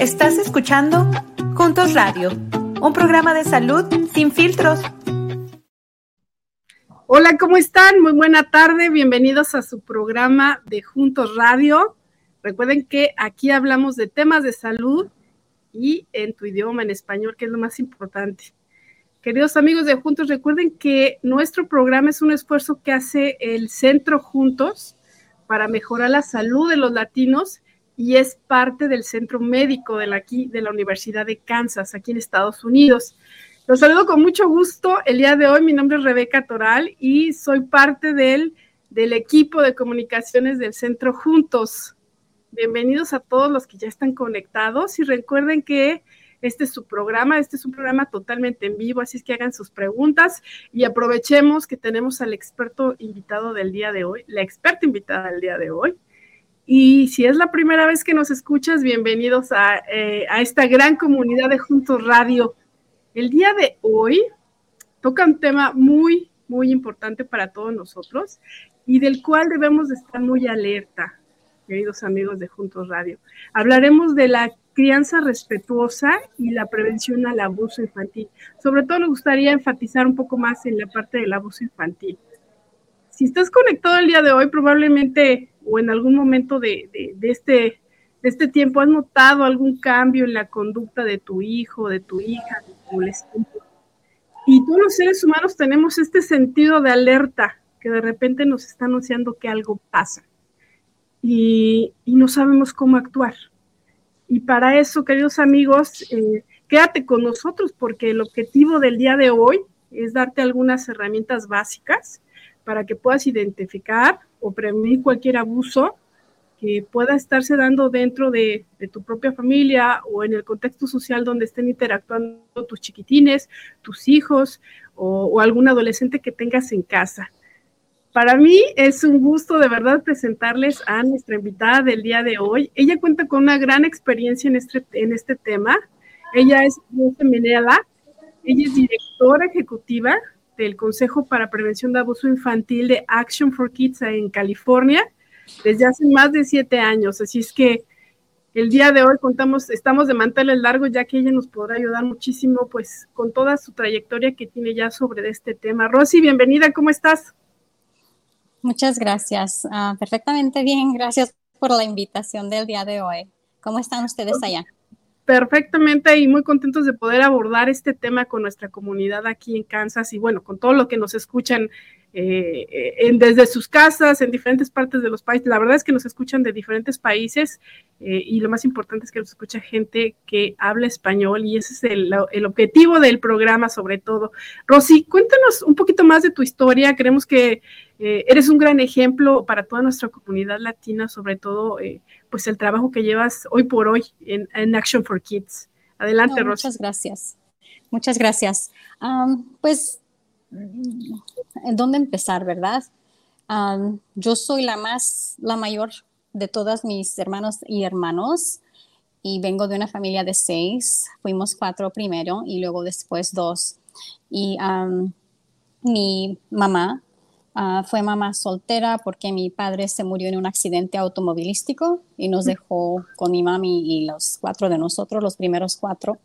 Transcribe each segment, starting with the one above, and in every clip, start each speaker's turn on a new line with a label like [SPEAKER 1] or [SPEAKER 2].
[SPEAKER 1] Estás escuchando Juntos Radio, un programa de salud sin filtros.
[SPEAKER 2] Hola, ¿cómo están? Muy buena tarde, bienvenidos a su programa de Juntos Radio. Recuerden que aquí hablamos de temas de salud y en tu idioma, en español, que es lo más importante. Queridos amigos de Juntos, recuerden que nuestro programa es un esfuerzo que hace el Centro Juntos para mejorar la salud de los latinos y es parte del centro médico de la, Universidad de Kansas, aquí en Estados Unidos. Los saludo con mucho gusto el día de hoy. Mi nombre es Rebeca Toral y soy parte del, del equipo de comunicaciones del Centro Juntos. Bienvenidos a todos los que ya están conectados y recuerden que este es su programa, este es un programa totalmente en vivo, así es que hagan sus preguntas y aprovechemos que tenemos al experto invitado del día de hoy, la experta invitada del día de hoy. Y si es la primera vez que nos escuchas, bienvenidos a, eh, a esta gran comunidad de Juntos Radio. El día de hoy toca un tema muy, muy importante para todos nosotros y del cual debemos de estar muy alerta, queridos amigos de Juntos Radio. Hablaremos de la crianza respetuosa y la prevención al abuso infantil. Sobre todo nos gustaría enfatizar un poco más en la parte del abuso infantil. Si estás conectado el día de hoy, probablemente o en algún momento de, este, de este tiempo has notado algún cambio en la conducta de tu hijo, de tu hija, de tu adolescente. Y todos los seres humanos tenemos este sentido de alerta que de repente nos está anunciando que algo pasa y, y no sabemos cómo actuar. Y para eso, queridos amigos, eh, quédate con nosotros porque el objetivo del día de hoy es darte algunas herramientas básicas para que puedas identificar o prevenir cualquier abuso que pueda estarse dando dentro de, tu propia familia o en el contexto social donde estén interactuando tus chiquitines, tus hijos o algún adolescente que tengas en casa. Para mí es un gusto de verdad presentarles a nuestra invitada del día de hoy. Ella cuenta con una gran experiencia en este, en este tema. Ella es Rosa Menela. Ella es directora ejecutiva del Consejo para Prevención de Abuso Infantil de Action for Kids en California desde hace más de siete años. Así es que el día de hoy contamos, estamos de manteles largos, ya que ella nos podrá ayudar muchísimo, pues, con toda su trayectoria que tiene ya sobre este tema. Rosy, bienvenida, ¿cómo estás?
[SPEAKER 3] Muchas gracias. Ah, perfectamente bien. Gracias por la invitación del día de hoy. ¿Cómo están ustedes allá?
[SPEAKER 2] Perfectamente y muy contentos de poder abordar este tema con nuestra comunidad aquí en Kansas y bueno, con todo lo que nos escuchan eh, desde sus casas, en diferentes partes de los países. La verdad es que nos escuchan de diferentes países eh, y lo más importante es que nos escucha gente que habla español y ese es el, el, objetivo del programa sobre todo. Rosy, cuéntanos un poquito más de tu historia. Creemos que eh, eres un gran ejemplo para toda nuestra comunidad latina, sobre todo pues el trabajo que llevas hoy por hoy en, Action for Kids. Adelante, Rosy.
[SPEAKER 3] Muchas gracias. Muchas gracias. pues en dónde empezar, ¿verdad? yo soy la más, la mayor de todas mis hermanos y hermanos y vengo de una familia de seis. Fuimos cuatro primero y luego después dos. Y mi mamá ah, fue mamá soltera porque mi padre se murió en un accidente automovilístico y nos dejó con mi mami y los cuatro de nosotros, los primeros cuatro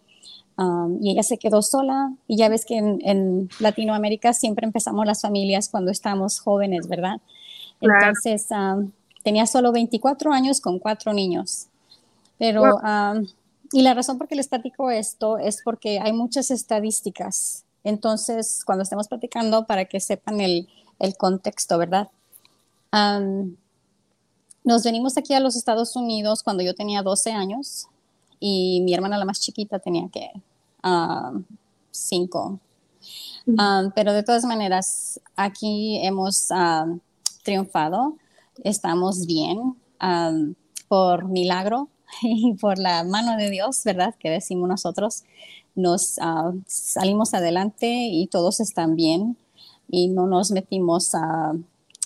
[SPEAKER 3] y ella se quedó sola y ya ves que en, Latinoamérica siempre empezamos las familias cuando estamos jóvenes, ¿verdad? Entonces tenía solo 24 años con cuatro niños. Pero, y la razón por qué les platico esto es porque hay muchas estadísticas. Entonces, cuando estemos platicando, para que sepan el, el contexto, ¿verdad? nos venimos aquí a los Estados Unidos cuando yo tenía 12 años y mi hermana la más chiquita tenía que uh, cinco. Um, pero de todas maneras, aquí hemos triunfado, estamos bien um, por milagro y por la mano de Dios, ¿verdad? Que decimos nosotros, nos uh, salimos adelante y todos están bien y no nos metimos a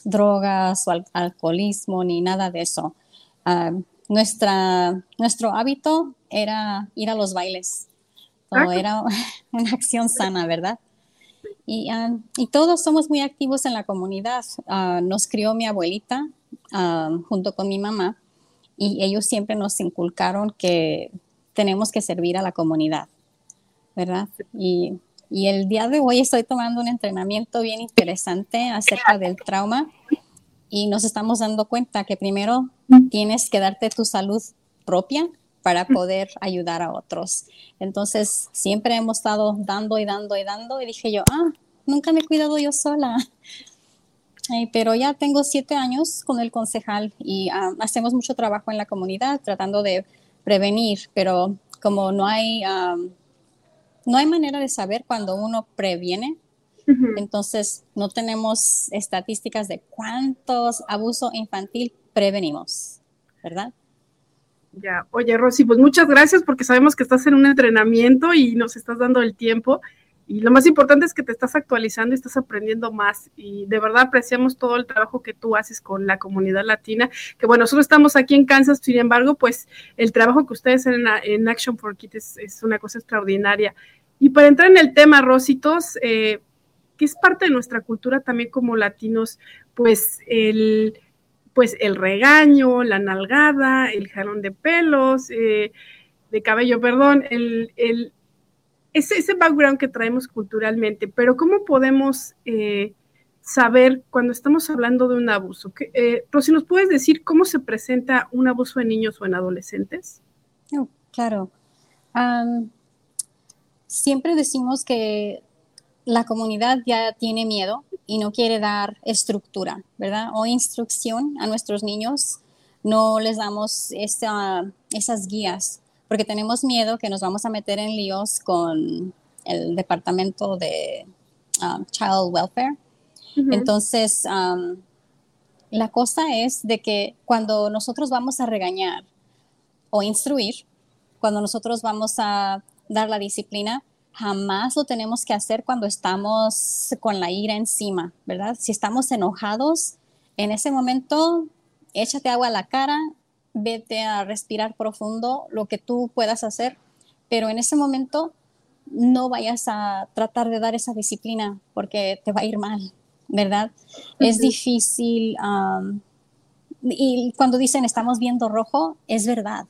[SPEAKER 3] drogas o al alcoholismo ni nada de eso. nuestra, nuestro hábito era ir a los bailes. Ah, era una acción sana, ¿verdad? Y, ah, y, todos somos muy activos en la comunidad. Ah, nos crió mi abuelita junto con mi mamá y ellos siempre nos inculcaron que tenemos que servir a la comunidad, ¿verdad? Y, y el día de hoy estoy tomando un entrenamiento bien interesante acerca del trauma y nos estamos dando cuenta que primero tienes que darte tu salud propia para poder ayudar a otros. Entonces, siempre hemos estado dando y dando y dando y dije yo, ah, nunca me he cuidado yo sola. pero ya tengo siete años con el concejal y ah, hacemos mucho trabajo en la comunidad tratando de prevenir, pero como no hay, ah, no hay manera de saber cuando uno previene, entonces no tenemos estadísticas de cuántos abuso infantil prevenimos, ¿verdad?
[SPEAKER 2] Ya, oye Rosy, pues muchas gracias porque sabemos que estás en un entrenamiento y nos estás dando el tiempo. Y lo más importante es que te estás actualizando y estás aprendiendo más. Y de verdad apreciamos todo el trabajo que tú haces con la comunidad latina. Que bueno, nosotros estamos aquí en Kansas, sin embargo, pues el trabajo que ustedes hacen en, Action for Kids es, una cosa extraordinaria. Y para entrar en el tema, Rositos, eh, que es parte de nuestra cultura también como latinos, pues el pues el regaño, la nalgada, el jalón de pelos, eh, de cabello, perdón, el, el, ese, ese, background que traemos culturalmente, pero ¿cómo podemos eh, saber cuando estamos hablando de un abuso? Que, eh, Rosy, ¿nos puedes decir cómo se presenta un abuso en niños o en adolescentes?
[SPEAKER 3] Claro. siempre decimos que la comunidad ya tiene miedo y no quiere dar estructura, ¿verdad? O instrucción a nuestros niños. No les damos esas guías porque tenemos miedo que nos vamos a meter en líos con el departamento de um, Child Welfare. Entonces, um, la cosa es de que cuando nosotros vamos a regañar o instruir, cuando nosotros vamos a dar la disciplina, jamás lo tenemos que hacer cuando estamos con la ira encima, ¿verdad? Si estamos enojados, en ese momento, échate agua a la cara, vete a respirar profundo, lo que tú puedas hacer, pero en ese momento no vayas a tratar de dar esa disciplina porque te va a ir mal, ¿verdad? Es difícil. y cuando dicen estamos viendo rojo, es verdad.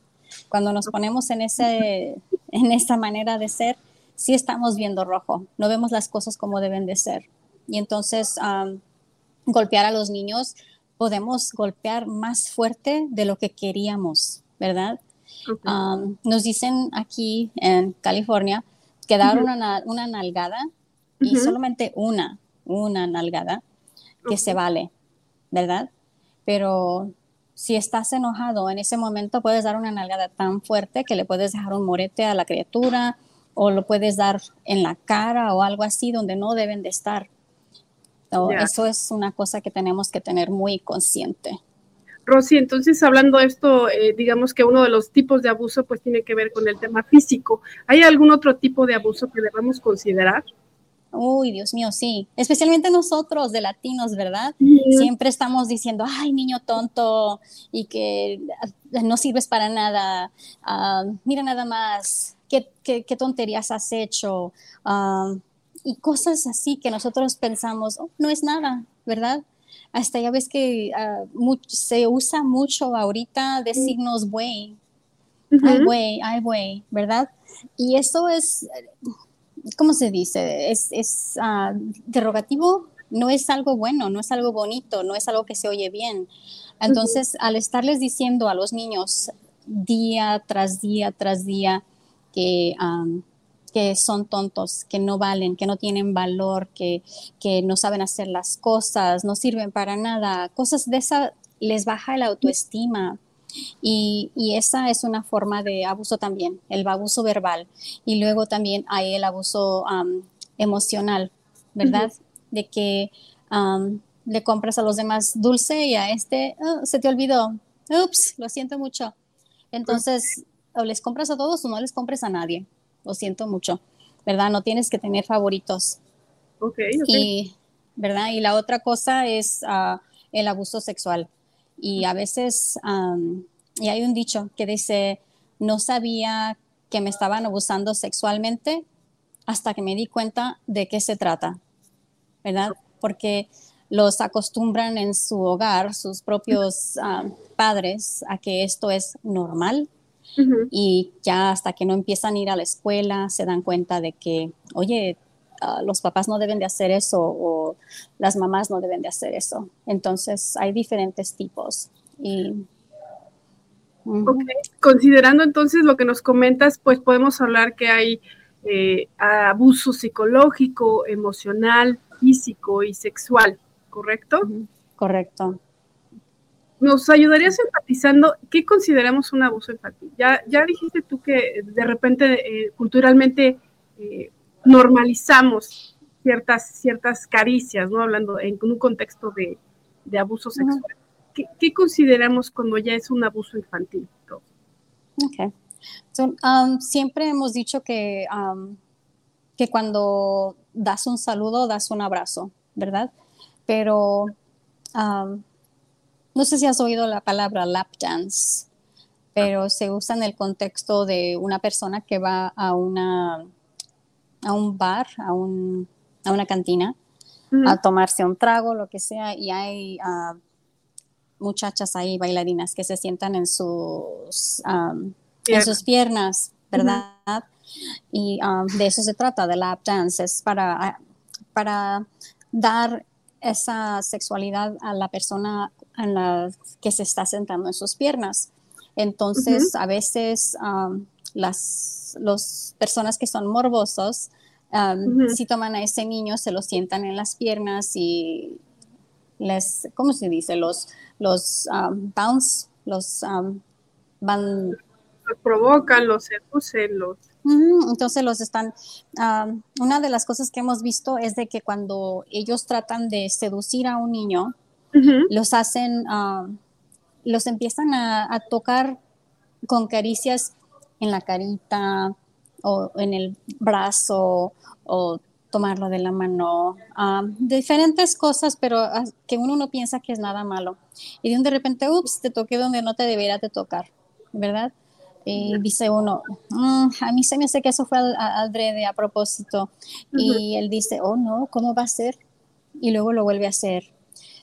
[SPEAKER 3] Cuando nos ponemos en, ese, en esa manera de ser, sí estamos viendo rojo, no vemos las cosas como deben de ser. Y entonces golpear a los niños, podemos golpear más fuerte de lo que queríamos, ¿verdad? nos dicen aquí en California que dar una, una, nalgada y solamente una, una nalgada que se vale, ¿verdad? Pero si estás enojado en ese momento puedes dar una nalgada tan fuerte que le puedes dejar un morete a la criatura o lo puedes dar en la cara o algo así donde no deben de estar. Eso es una cosa que tenemos que tener muy consciente.
[SPEAKER 2] Rosy, entonces hablando de esto, eh, digamos que uno de los tipos de abuso pues tiene que ver con el tema físico. ¿Hay algún otro tipo de abuso que debamos considerar?
[SPEAKER 3] Uy, Dios mío, sí. Especialmente nosotros de latinos, ¿verdad? Siempre estamos diciendo, ay, niño tonto, y que no sirves para nada. Ah, mira nada más, qué, tonterías has hecho, y cosas así que nosotros pensamos, oh, no es nada, ¿verdad? Hasta ya ves que ah, se usa mucho ahorita decirnos güey, ay güey, ay güey, ¿verdad? Y eso es, ¿cómo se dice? Es, es uh, derogativo, no es algo bueno, no es algo bonito, no es algo que se oye bien. Entonces, al estarles diciendo a los niños día tras día tras día, que, que son tontos, que no valen, que no tienen valor, que, que no saben hacer las cosas, no sirven para nada. Cosas de esa les baja la autoestima. Y, y, esa es una forma de abuso también, el abuso verbal. Y luego también hay el abuso emocional, ¿verdad? De que le compras a los demás dulce y a este oh, se te olvidó. Ups, lo siento mucho. Entonces, o les compras a todos o no les compres a nadie. Lo siento mucho, ¿verdad? No tienes que tener favoritos.
[SPEAKER 2] Ok,
[SPEAKER 3] Y, ¿verdad? Y la otra cosa es ah, el abuso sexual. Y a veces, y hay un dicho que dice, no sabía que me estaban abusando sexualmente hasta que me di cuenta de qué se trata, ¿verdad? Porque los acostumbran en su hogar, sus propios padres, a que esto es normal Y ya hasta que no empiezan a ir a la escuela, se dan cuenta de que, oye, ah, los papás no deben de hacer eso o las mamás no deben de hacer eso. Entonces, hay diferentes tipos. Y,
[SPEAKER 2] Considerando entonces lo que nos comentas, pues podemos hablar que hay eh, abuso psicológico, emocional, físico y sexual, ¿correcto?
[SPEAKER 3] Correcto.
[SPEAKER 2] ¿Nos ayudarías empatizando qué consideramos un abuso infantil? Ya, ya dijiste tú que de repente eh, culturalmente eh, normalizamos ciertas, ciertas caricias, ¿no? Hablando en un contexto de, abuso sexual. ¿Qué, consideramos cuando ya es un abuso infantil?
[SPEAKER 3] Ok. Um, siempre hemos dicho que, um, que cuando das un saludo, das un abrazo, ¿verdad? Pero um, no sé si has oído la palabra lap dance, pero se usa en el contexto de una persona que va a, una, a un bar, a, un, a una cantina, a tomarse un trago, lo que sea, y hay uh, muchachas ahí, bailarinas, que se sientan en sus, en sus piernas, ¿verdad? Y de eso se trata, de lap dance, es para, para dar esa sexualidad a la persona en la que se está sentando en sus piernas. Entonces, a veces las los personas que son morbosos, si toman a ese niño, se lo sientan en las piernas y les, ¿cómo se dice? Los, los bounce, los van...
[SPEAKER 2] Los provocan, los seducen, los...
[SPEAKER 3] Entonces los están, una de las cosas que hemos visto es de que cuando ellos tratan de seducir a un niño, los hacen, los empiezan a, tocar con caricias en la carita o en el brazo o tomarlo de la mano, diferentes cosas, pero que uno no piensa que es nada malo. Y de un de repente, ups, te toqué donde no te debería de tocar, ¿verdad? Y dice uno, mm, a mí se me hace que eso fue adrede a propósito. Y él dice, oh no, ¿cómo va a ser? Y luego lo vuelve a hacer.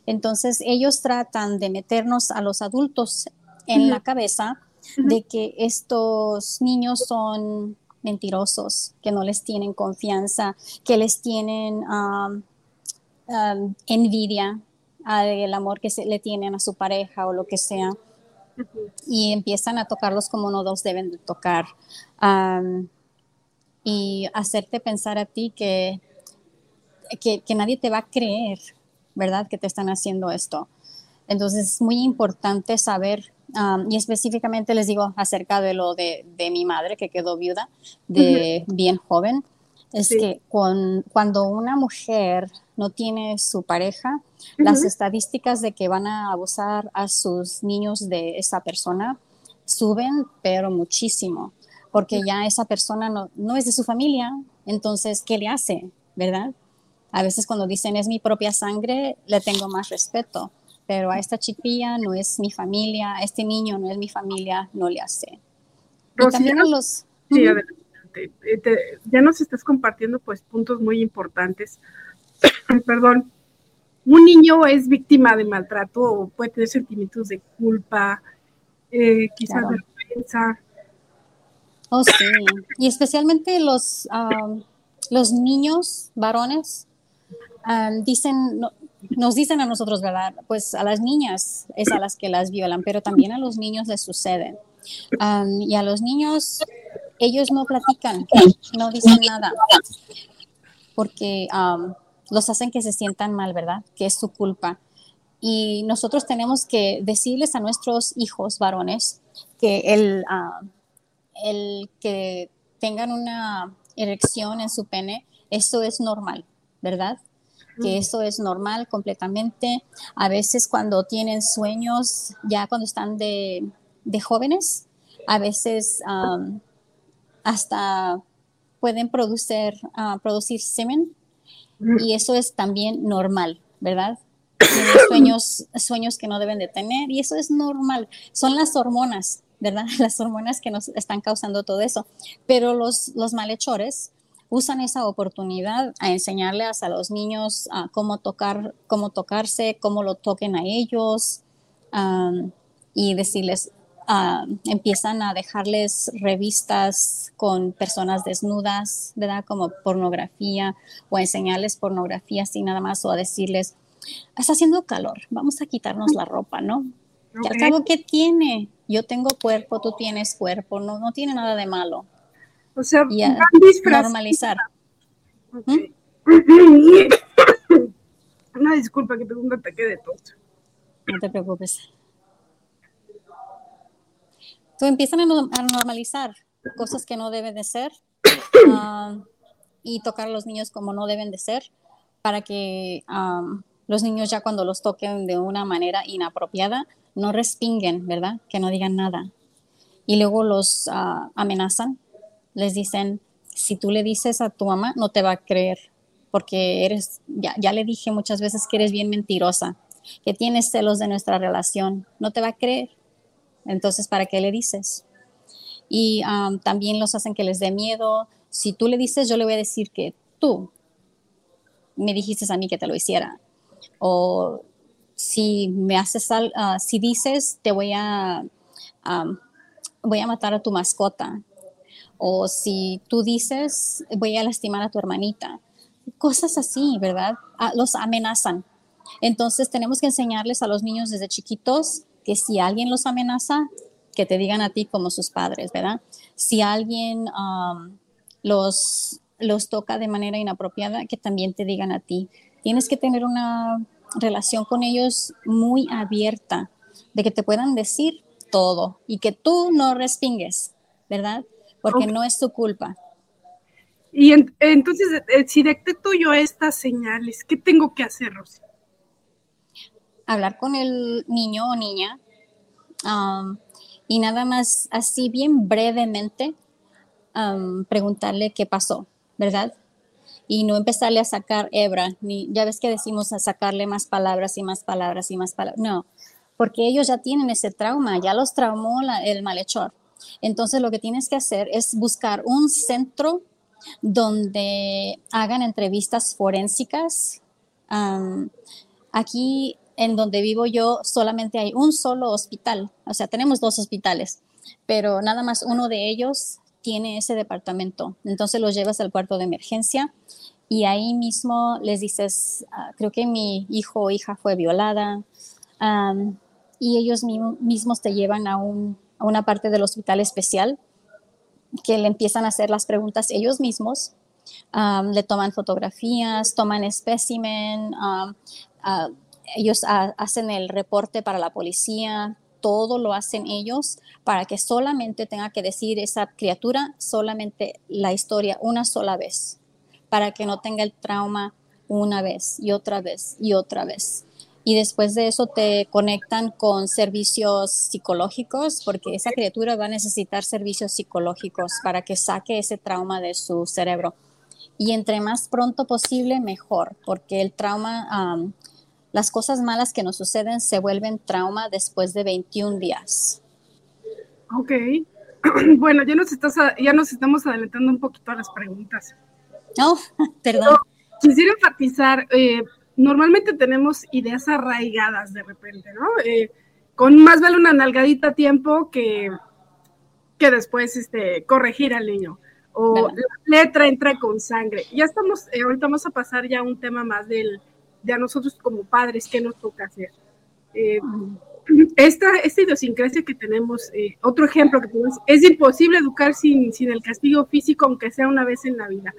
[SPEAKER 3] Entonces ellos tratan de meternos a los adultos en la cabeza de que estos niños son mentirosos, que no les tienen confianza, que les tienen envidia del amor que se le tienen a su pareja o lo que sea. Y empiezan a tocarlos como no dos deben de tocar. y hacerte pensar a ti que, que, nadie te va a creer, ¿verdad? Que te están haciendo esto. Entonces es muy importante saber y específicamente les digo acerca de lo de, mi madre que quedó viuda de bien joven, es que cuando una mujer no tiene su pareja, las estadísticas de que van a abusar a sus niños de esa persona suben, pero muchísimo, porque ya esa persona no, no es de su familia, entonces, ¿qué le hace? ¿Verdad? A veces cuando dicen es mi propia sangre, le tengo más respeto pero a esta chipilla no es mi familia, a este niño no es mi familia, no le hace.
[SPEAKER 2] Y también los... Sí, adelante. Eh, ya nos estás compartiendo pues puntos muy importantes. Perdón. Un niño es víctima de maltrato o puede tener sentimientos de culpa, eh, quizás vergüenza.
[SPEAKER 3] Oh, sí. Y especialmente los, los niños varones dicen, nos dicen a nosotros, ¿verdad? Pues a las niñas es a las que las violan, pero también a los niños les sucede. y a los niños, ellos no platican, no dicen nada, porque los hacen que se sientan mal, ¿verdad? Que es su culpa. Y nosotros tenemos que decirles a nuestros hijos varones que el, el que tengan una erección en su pene, eso es normal, ¿verdad? que eso es normal completamente. A veces cuando tienen sueños, ya cuando están de, jóvenes, a veces hasta pueden producir, ah, producir semen y eso es también normal, ¿verdad? Tienen sueños, sueños que no deben de tener y eso es normal. Son las hormonas, ¿verdad? Las hormonas que nos están causando todo eso. Pero los, los malhechores usan esa oportunidad a enseñarles a los niños a cómo tocar, cómo tocarse, cómo lo toquen a ellos y decirles, ah, empiezan a dejarles revistas con personas desnudas, ¿verdad? Como pornografía o enseñarles pornografía así nada más o a decirles, está haciendo calor, vamos a quitarnos la ropa, ¿no? Que al cabo, ¿qué tiene? Yo tengo cuerpo, tú tienes cuerpo, no, no tiene nada de malo.
[SPEAKER 2] O sea,
[SPEAKER 3] Y a normalizar.
[SPEAKER 2] Ok. Una disculpa que tengo un ataque de tos.
[SPEAKER 3] No te preocupes. Tú empiezan a, no- a normalizar cosas que no deben de ser ah, y tocar a los niños como no deben de ser para que am, los niños ya cuando los toquen de una manera inapropiada no respinguen, ¿verdad? Que no digan nada. Y luego los ah, amenazan, les dicen, si tú le dices a tu mamá, no te va a creer, porque eres, ya, ya le dije muchas veces que eres bien mentirosa, que tienes celos de nuestra relación, no te va a creer. Entonces, ¿para qué le dices? Y am, también los hacen que les dé miedo. Si tú le dices, yo le voy a decir que tú me dijiste a mí que te lo hiciera. O si me haces al, ah, si dices, te voy a, am, voy a matar a tu mascota. O si tú dices, voy a lastimar a tu hermanita. Cosas así, ¿verdad? Los amenazan. Entonces tenemos que enseñarles a los niños desde chiquitos que si alguien los amenaza, que te digan a ti como sus padres, ¿verdad? Si alguien am, los, los toca de manera inapropiada, que también te digan a ti. Tienes que tener una relación con ellos muy abierta, de que te puedan decir todo y que tú no respingues, ¿verdad? Porque no es tu culpa.
[SPEAKER 2] Y en- entonces, eh, si detecto yo estas señales, ¿qué tengo que hacer, Rosy?
[SPEAKER 3] hablar con el niño o niña am, y nada más así bien brevemente am, preguntarle qué pasó, ¿verdad? Y no empezarle a sacar hebra, ni ya ves que decimos a sacarle más palabras y más palabras y más palabras. No, porque ellos ya tienen ese trauma, ya los traumó la- el malhechor. Entonces lo que tienes que hacer es buscar un centro donde hagan entrevistas forensicas. Aquí en donde vivo yo solamente hay un solo hospital, o sea, tenemos dos hospitales, pero nada más uno de ellos tiene ese departamento. Entonces los llevas al cuarto de emergencia y ahí mismo les dices, "Ah, creo que mi hijo o hija fue violada, y ellos mi- mismos te llevan a, un- una parte del hospital especial que le empiezan a hacer las preguntas ellos mismos, am, le toman fotografías, toman espécimen, ah, ellos ha- hacen el reporte para la policía, todo lo hacen ellos para que solamente tenga que decir esa criatura solamente la historia una sola vez, para que no tenga el trauma una vez y otra vez y otra vez. Y después de eso te conectan con servicios psicológicos, porque esa criatura va a necesitar servicios psicológicos para que saque ese trauma de su cerebro. Y entre más pronto posible, mejor, porque el trauma, am, las cosas malas que nos suceden se vuelven trauma después de 21 días.
[SPEAKER 2] Ok. Bueno, ya nos, estás a- ya nos estamos adelantando un poquito a las preguntas.
[SPEAKER 3] Oh, perdón.
[SPEAKER 2] Quisiera enfatizar, eh, normalmente tenemos ideas arraigadas de repente, ¿no? Eh, con más vale una nalgadita a tiempo que, que después este, corregir al niño. O
[SPEAKER 3] ¿Verdad?
[SPEAKER 2] la letra entra con sangre. Ya estamos, eh, ahorita vamos a pasar ya a un tema más del, de a nosotros como padres, ¿qué nos toca hacer? Eh, esta, esta idiosincrasia que tenemos, eh, otro ejemplo que tenemos, es imposible educar sin, sin el castigo físico, aunque sea una vez en la vida.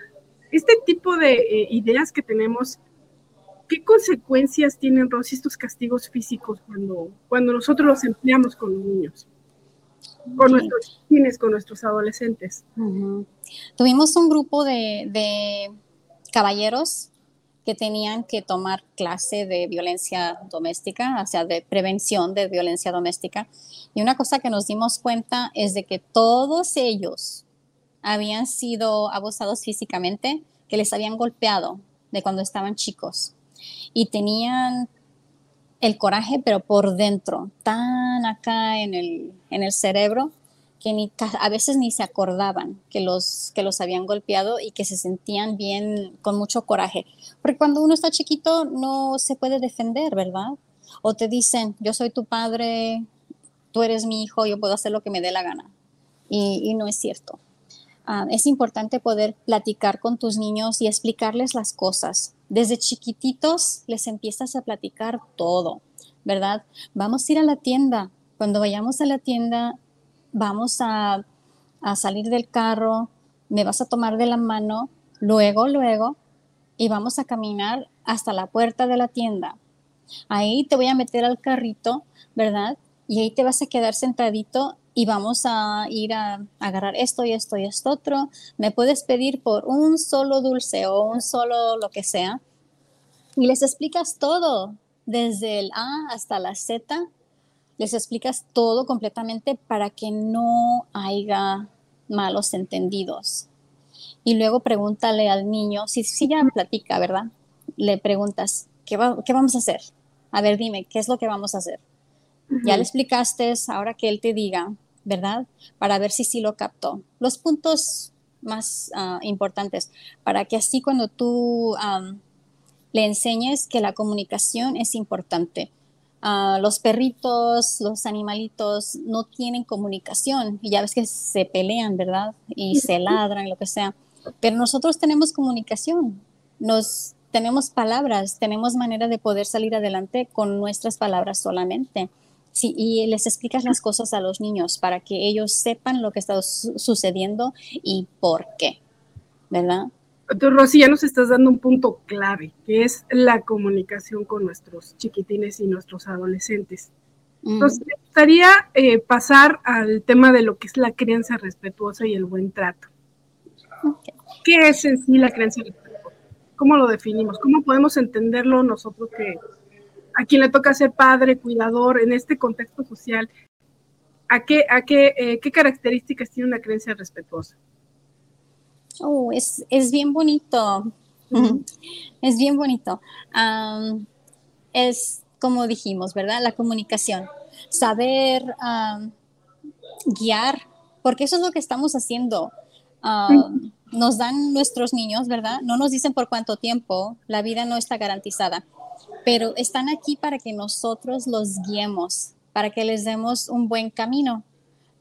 [SPEAKER 2] Este tipo de eh, ideas que tenemos, ¿qué consecuencias tienen, Rosy, estos castigos físicos cuando, cuando nosotros los empleamos con los niños? Con nuestros niños, con nuestros adolescentes.
[SPEAKER 3] Tuvimos un grupo de, de caballeros que tenían que tomar clase de violencia doméstica, o sea, de prevención de violencia doméstica. Y una cosa que nos dimos cuenta es de que todos ellos habían sido abusados físicamente, que les habían golpeado de cuando estaban chicos. Y tenían el coraje, pero por dentro, tan acá en el, en el cerebro, que ni, a veces ni se acordaban que los, que los habían golpeado y que se sentían bien, con mucho coraje. Porque cuando uno está chiquito no se puede defender, ¿verdad? O te dicen, yo soy tu padre, tú eres mi hijo, yo puedo hacer lo que me dé la gana. Y, no es cierto. Ah, es importante poder platicar con tus niños y explicarles las cosas. Desde chiquititos les empiezas a platicar todo, ¿verdad? Vamos a ir a la tienda. Cuando vayamos a la tienda, vamos a, a salir del carro, me vas a tomar de la mano, luego, luego, y vamos a caminar hasta la puerta de la tienda. Ahí te voy a meter al carrito, ¿verdad? Y ahí te vas a quedar sentadito y vamos a ir a, agarrar esto y esto y esto otro. Me puedes pedir por un solo dulce o un solo lo que sea. Y les explicas todo, desde el A hasta la Z. Les explicas todo completamente para que no haya malos entendidos. Y luego pregúntale al niño, si, si ya platica, ¿verdad? Le preguntas, ¿qué, ¿qué vamos a hacer? A ver, dime, ¿qué es lo que vamos a hacer? Ya le explicaste, ahora que él te diga, ¿verdad? Para ver si sí lo captó. Los puntos más ah, importantes, para que así cuando tú le enseñes que la comunicación es importante. Ah, los perritos, los animalitos no tienen comunicación y ya ves que se pelean, ¿verdad? Y se ladran, lo que sea. Pero nosotros tenemos comunicación, nos tenemos palabras, tenemos manera de poder salir adelante con nuestras palabras solamente. Sí, y les explicas las cosas a los niños para que ellos sepan lo que está sucediendo y por qué, ¿verdad?
[SPEAKER 2] Entonces, Rosy, ya nos estás dando un punto clave, que es la comunicación con nuestros chiquitines y nuestros adolescentes. Entonces, me gustaría eh, pasar al tema de lo que es la crianza respetuosa y el buen trato. ¿Qué es en sí la crianza respetuosa? ¿Cómo lo definimos? ¿Cómo podemos entenderlo nosotros que a quien le toca ser padre, cuidador en este contexto social? ¿A qué, a qué, eh, qué características tiene una creencia respetuosa?
[SPEAKER 3] Oh, es, bien bonito. Es bien bonito. es como dijimos, ¿verdad? La comunicación. Saber guiar, porque eso es lo que estamos haciendo. nos dan nuestros niños, ¿verdad? No nos dicen por cuánto tiempo, la vida no está garantizada, pero están aquí para que nosotros los guiemos, para que les demos un buen camino,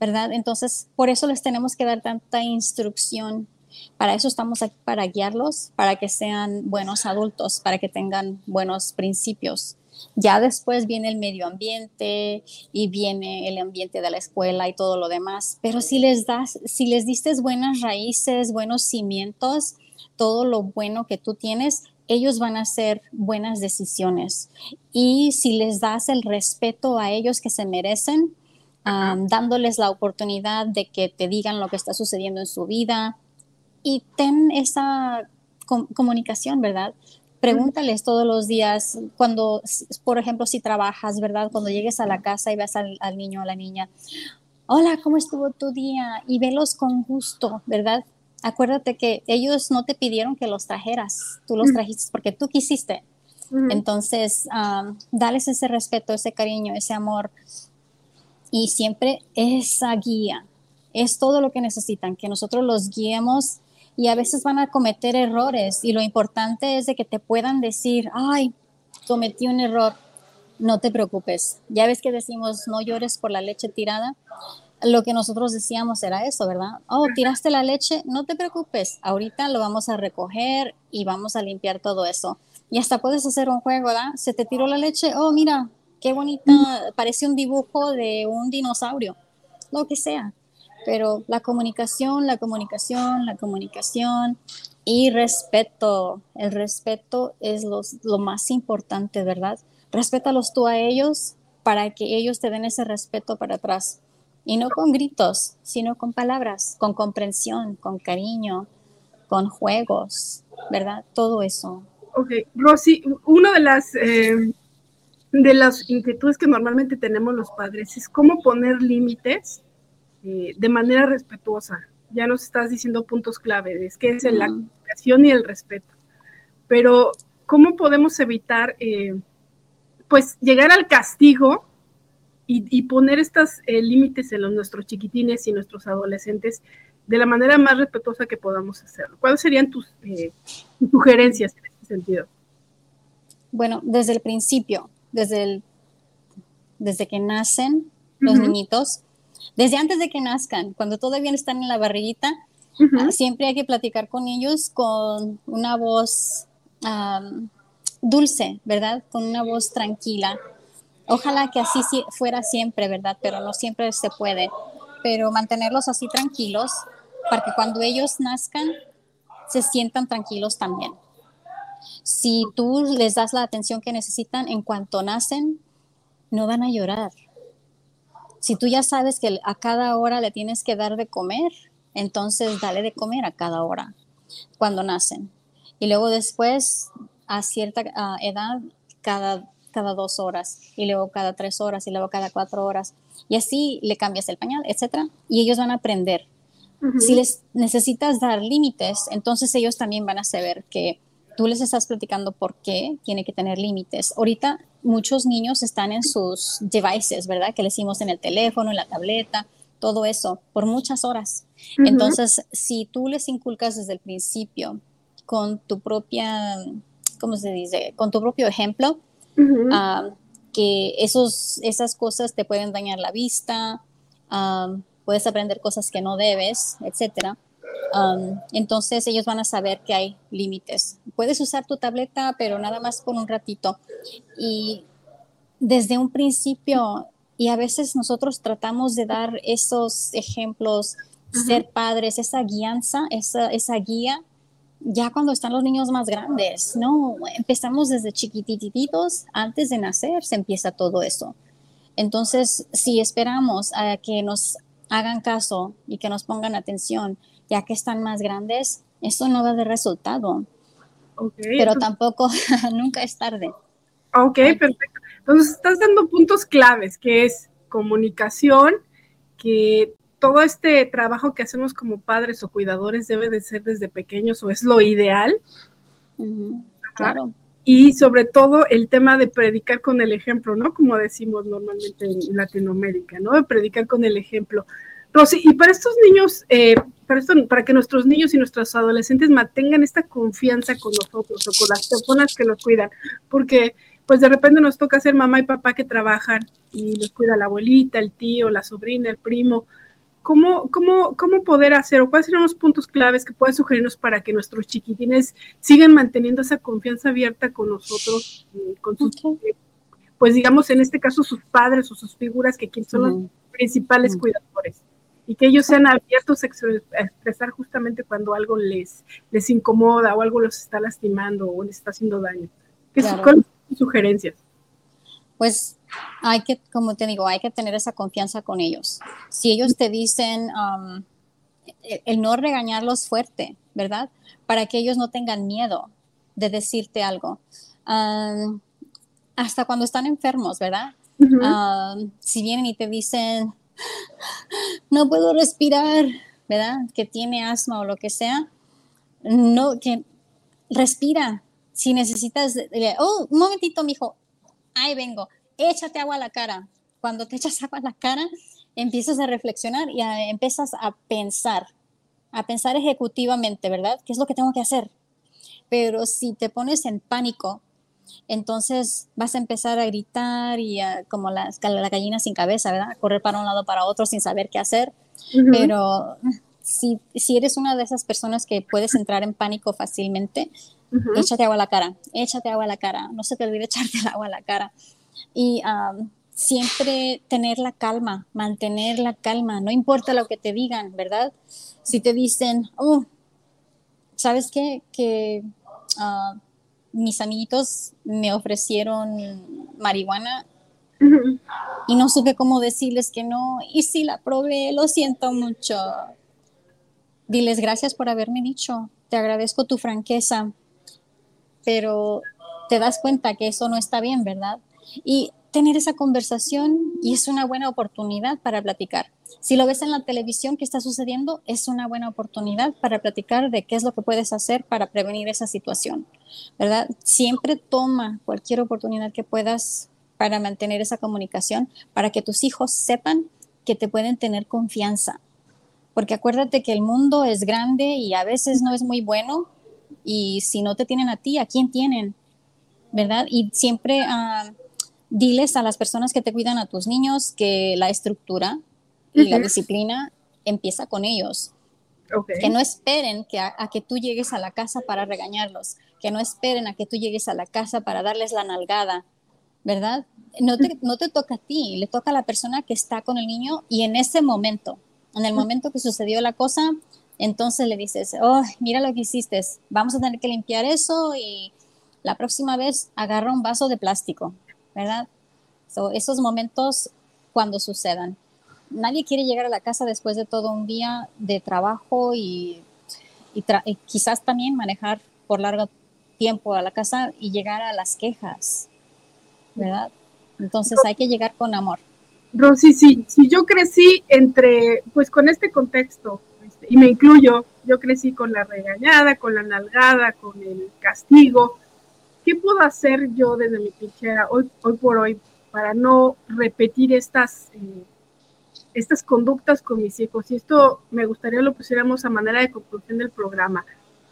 [SPEAKER 3] ¿verdad? Entonces, por eso les tenemos que dar tanta instrucción para eso estamos aquí, para guiarlos, para que sean buenos adultos, para que tengan buenos principios. Ya después viene el medio ambiente y viene el ambiente de la escuela y todo lo demás. Pero si les das, si les diste buenas raíces, buenos cimientos, todo lo bueno que tú tienes, ellos van a hacer buenas decisiones. Y si les das el respeto a ellos que se merecen, dándoles la oportunidad de que te digan lo que está sucediendo en su vida, y ten esa comunicación, ¿verdad? Pregúntales todos los días, cuando, por ejemplo, si trabajas, ¿verdad? Cuando llegues a la casa y ves al, niño o a la niña, hola, ¿cómo estuvo tu día? Y velos con gusto, ¿verdad? Acuérdate que ellos no te pidieron que los trajeras, tú los trajiste porque tú quisiste. Entonces, dales ese respeto, ese cariño, ese amor y siempre esa guía. Es todo lo que necesitan, que nosotros los guiemos y a veces van a cometer errores y lo importante es de que te puedan decir, ay, cometí un error, no te preocupes. Ya ves que decimos, no llores por la leche tirada. Lo que nosotros decíamos era eso, ¿verdad? Oh, tiraste la leche, no te preocupes, ahorita lo vamos a recoger y vamos a limpiar todo eso. Y hasta puedes hacer un juego, ¿verdad? Se te tiró la leche, oh, mira, qué bonita, parece un dibujo de un dinosaurio, lo que sea pero la comunicación, la comunicación, la comunicación y respeto. El respeto es lo más importante, ¿verdad? Respétalos tú a ellos para que ellos te den ese respeto para atrás. Y no con gritos, sino con palabras, con comprensión, con cariño, con juegos, ¿verdad? Todo eso.
[SPEAKER 2] Ok, Rosy, una de las, eh, de las inquietudes que normalmente tenemos los padres es cómo poner límites eh, de manera respetuosa. Ya nos estás diciendo puntos clave, es que es la comunicación y el respeto. Pero, ¿cómo podemos evitar, eh, pues, llegar al castigo y, poner estos eh, límites en los, nuestros chiquitines y nuestros adolescentes de la manera más respetuosa que podamos hacerlo? ¿Cuáles serían tus, sugerencias en este sentido?
[SPEAKER 3] Bueno, desde el principio, desde, el, desde que nacen, los niñitos, desde antes de que nazcan, cuando todavía están en la barriguita, ah, siempre hay que platicar con ellos con una voz dulce, ¿verdad? Con una voz tranquila. Ojalá que así fuera siempre, ¿verdad? Pero no siempre se puede. Pero mantenerlos así tranquilos para que cuando ellos nazcan se sientan tranquilos también. Si tú les das la atención que necesitan en cuanto nacen, no van a llorar. Si tú ya sabes que a cada hora le tienes que dar de comer, entonces dale de comer a cada hora cuando nacen. Y luego después, a cierta edad, cada, cada dos horas, y luego cada tres horas, y luego cada cuatro horas. Y así le cambias el pañal, etc. Y ellos van a aprender. Si les necesitas dar límites, entonces ellos también van a saber que tú les estás platicando por qué tiene que tener límites. Ahorita muchos niños están en sus devices, ¿verdad? Que le hicimos en el teléfono, en la tableta, todo eso, por muchas horas. Entonces, si tú les inculcas desde el principio con tu propia, ¿cómo se dice? Con tu propio ejemplo, ah, que esos, esas cosas te pueden dañar la vista, ah, puedes aprender cosas que no debes, etcétera Um, entonces ellos van a saber que hay límites. Puedes usar tu tableta, pero nada más por un ratito. Y desde un principio, y a veces nosotros tratamos de dar esos ejemplos, ser padres, esa guianza, esa, esa guía, ya cuando están los niños más grandes, ¿no? Empezamos desde chiquititos, antes de nacer se empieza todo eso. Entonces, si esperamos a que nos hagan caso y que nos pongan atención, ya que están más grandes, eso no va de resultado. Pero tampoco, nunca es tarde.
[SPEAKER 2] Ok, perfecto. Entonces estás dando puntos claves, que es comunicación, que todo este trabajo que hacemos como padres o cuidadores debe de ser desde pequeños o es lo ideal.
[SPEAKER 3] Claro.
[SPEAKER 2] Y sobre todo el tema de predicar con el ejemplo, ¿no? Como decimos normalmente en Latinoamérica, ¿no? De predicar con el ejemplo. Rosy, y para estos niños, eh, para, esto, para que nuestros niños y nuestros adolescentes mantengan esta confianza con nosotros o con las personas que los cuidan, porque pues de repente nos toca ser mamá y papá que trabajan y los cuida la abuelita, el tío, la sobrina, el primo. ¿Cómo, cómo, cómo poder hacer o cuáles serían los puntos claves que puedes sugerirnos para que nuestros chiquitines sigan manteniendo esa confianza abierta con nosotros, eh, con sus, pues digamos en este caso sus padres o sus figuras que son los principales cuidadores? y que ellos sean abiertos a expresar justamente cuando algo les, les incomoda o algo los está lastimando o les está haciendo daño. ¿Qué ¿Cuáles son sus sugerencias?
[SPEAKER 3] Pues hay que, como te digo, hay que tener esa confianza con ellos. Si ellos te dicen um, el, no regañarlos fuerte, ¿verdad? Para que ellos no tengan miedo de decirte algo. Um, hasta cuando están enfermos, ¿verdad? Um, si vienen y te dicen, no puedo respirar, ¿verdad? Que tiene asma o lo que sea, no, que respira. Si necesitas, oh, un momentito, mijo, ahí vengo, échate agua a la cara. Cuando te echas agua a la cara, empiezas a reflexionar y empiezas a pensar, a pensar ejecutivamente, ¿verdad? ¿Qué es lo que tengo que hacer? Pero si te pones en pánico, entonces vas a empezar a gritar y como la, la, gallina sin cabeza, ¿verdad? A correr para un lado para otro sin saber qué hacer. Pero si, si, eres una de esas personas que puedes entrar en pánico fácilmente, échate agua a la cara, échate agua a la cara, no se te olvide echarte el agua a la cara. Y siempre tener la calma, mantener la calma, no importa lo que te digan, ¿verdad? Si te dicen, oh, ¿sabes qué? Que ah, mis amiguitos me ofrecieron marihuana y no supe cómo decirles que no. Y si la probé, lo siento mucho. Diles gracias por haberme dicho. Te agradezco tu franqueza. Pero te das cuenta que eso no está bien, ¿verdad? Y tener esa conversación y es una buena oportunidad para platicar. Si lo ves en la televisión que está sucediendo, es una buena oportunidad para platicar de qué es lo que puedes hacer para prevenir esa situación, ¿verdad? Siempre toma cualquier oportunidad que puedas para mantener esa comunicación, para que tus hijos sepan que te pueden tener confianza. Porque acuérdate que el mundo es grande y a veces no es muy bueno y si no te tienen a ti, ¿a quién tienen? ¿Verdad? Y siempre... Uh, diles a las personas que te cuidan a tus niños que la estructura y la disciplina empieza con ellos. Que no esperen que a, que tú llegues a la casa para regañarlos, que no esperen a que tú llegues a la casa para darles la nalgada, ¿verdad? No te, no te toca a ti, le toca a la persona que está con el niño y en ese momento, en el momento que sucedió la cosa, entonces le dices, oh, mira lo que hiciste, vamos a tener que limpiar eso y la próxima vez agarra un vaso de plástico, ¿verdad? esos momentos cuando sucedan. Nadie quiere llegar a la casa después de todo un día de trabajo y, quizás también manejar por largo tiempo a la casa y llegar a las quejas, ¿verdad? Entonces hay que llegar con amor.
[SPEAKER 2] Rosy, sí, si yo crecí entre, pues con este contexto, y me incluyo, yo crecí con la regañada, con la nalgada, con el castigo. ¿Qué puedo hacer yo desde mi trinchera hoy, hoy por hoy para no repetir estas, eh, estas conductas con mis hijos? Y esto me gustaría lo pusiéramos a manera de conclusión del programa,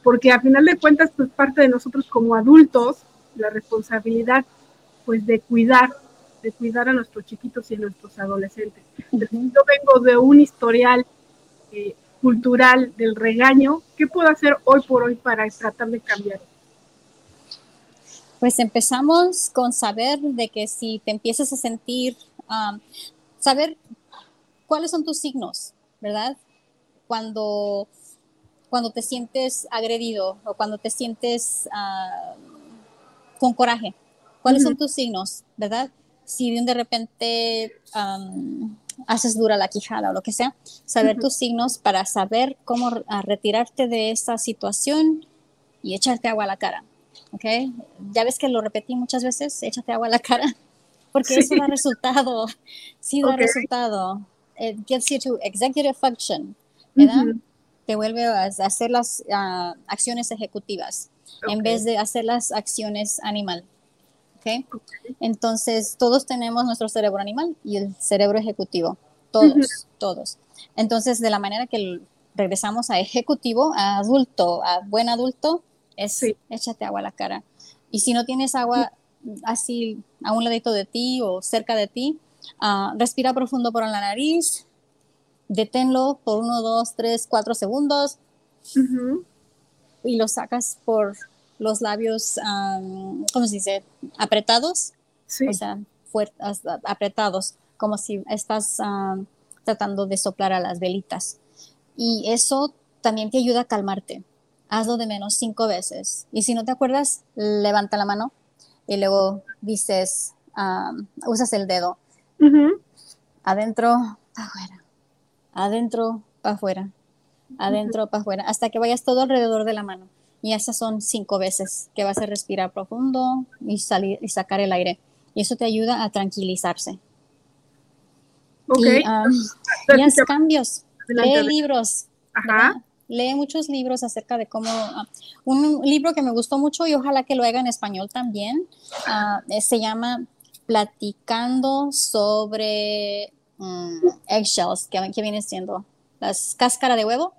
[SPEAKER 2] porque a final de cuentas, pues parte de nosotros como adultos, la responsabilidad, pues de cuidar de cuidar a nuestros chiquitos y a nuestros adolescentes. Yo vengo de un historial eh, cultural del regaño. ¿Qué puedo hacer hoy por hoy para tratar de cambiar?
[SPEAKER 3] Pues empezamos con saber de que si te empiezas a sentir, saber cuáles son tus signos, ¿verdad? Cuando, cuando te sientes agredido o cuando te sientes con coraje. ¿Cuáles son tus signos, verdad? si de repente haces dura la quijada o lo que sea, saber tus signos para saber cómo retirarte de esa situación y echarte agua a la cara. ¿Ok? Ya ves que lo repetí muchas veces, échate agua a la cara, porque eso da resultado. Sí da resultado. It gets you to executive function, ¿verdad? Te vuelve a hacer las ah, acciones ejecutivas en vez de hacer las acciones animal. Entonces, todos tenemos nuestro cerebro animal y el cerebro ejecutivo, todos, todos. Entonces, de la manera que regresamos a ejecutivo, a adulto, a buen adulto, es échate agua a la cara. Y si no tienes agua así a un ladito de ti o cerca de ti, ah, respira profundo por la nariz, deténlo por uno, dos, tres, cuatro segundos y lo sacas por los labios, ¿cómo se dice? Apretados. O sea, fuertes, apretados, como si estás tratando de soplar a las velitas. Y eso también te ayuda a calmarte. Hazlo de menos cinco veces. Y si no te acuerdas, levanta la mano y luego dices, usas el dedo. Adentro, para afuera. Adentro, para afuera. Adentro, para afuera. Hasta que vayas todo alrededor de la mano. Y esas son cinco veces que vas a respirar profundo y, salir, y sacar el aire. Y eso te ayuda a tranquilizarse.
[SPEAKER 2] Okay.
[SPEAKER 3] Y, haz cambios. Lee libros. Lee muchos libros acerca de cómo. Ah, un, libro que me gustó mucho y ojalá que lo haga en español también eh, se llama Platicando sobre mm, eggshells, que, que, viene siendo las cáscara de huevo.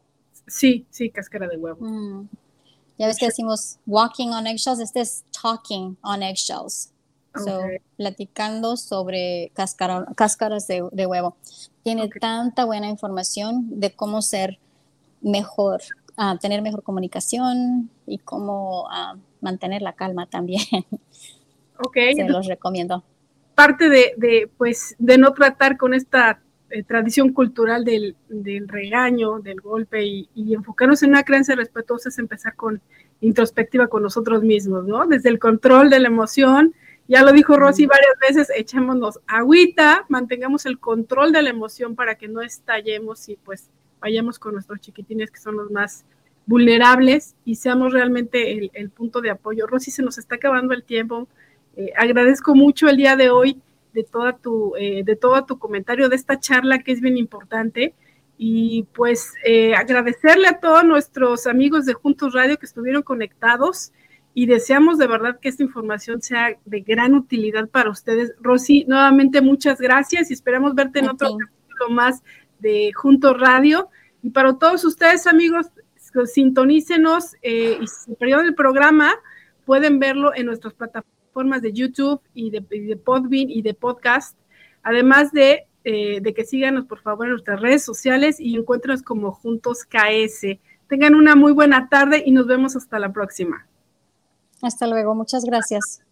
[SPEAKER 2] Sí, sí, cáscara de huevo. Mm.
[SPEAKER 3] Ya ves que decimos walking on eggshells, este es talking on eggshells. So, platicando sobre cáscaras de, huevo. Tiene tanta buena información de cómo ser mejor, uh, tener mejor comunicación y cómo uh, mantener la calma también.
[SPEAKER 2] Ok.
[SPEAKER 3] Se los recomiendo.
[SPEAKER 2] Parte de, de, pues, de no tratar con esta eh, tradición cultural del, regaño, del golpe y, enfocarnos en una creencia respetuosa es empezar con introspectiva con nosotros mismos, ¿no? Desde el control de la emoción, ya lo dijo Rosy varias veces, echémonos agüita, mantengamos el control de la emoción para que no estallemos y pues vayamos con nuestros chiquitines que son los más vulnerables y seamos realmente el, punto de apoyo. Rosy, se nos está acabando el tiempo. Eh, agradezco mucho el día de hoy de, toda tu, eh, de todo tu comentario, de esta charla que es bien importante. Y pues eh, agradecerle a todos nuestros amigos de Juntos Radio que estuvieron conectados y deseamos de verdad que esta información sea de gran utilidad para ustedes. Rosy, nuevamente muchas gracias y esperamos verte en otro capítulo más de Juntos Radio. Y para todos ustedes, amigos, sintonícenos eh, y si perdieron el programa, pueden verlo en nuestras plataformas de YouTube y de, de Podbean y de podcast. Además de, eh, de que síganos por favor en nuestras redes sociales y encuéntrenos como Juntos KS. Tengan una muy buena tarde y nos vemos hasta la próxima.
[SPEAKER 3] Hasta luego, muchas gracias.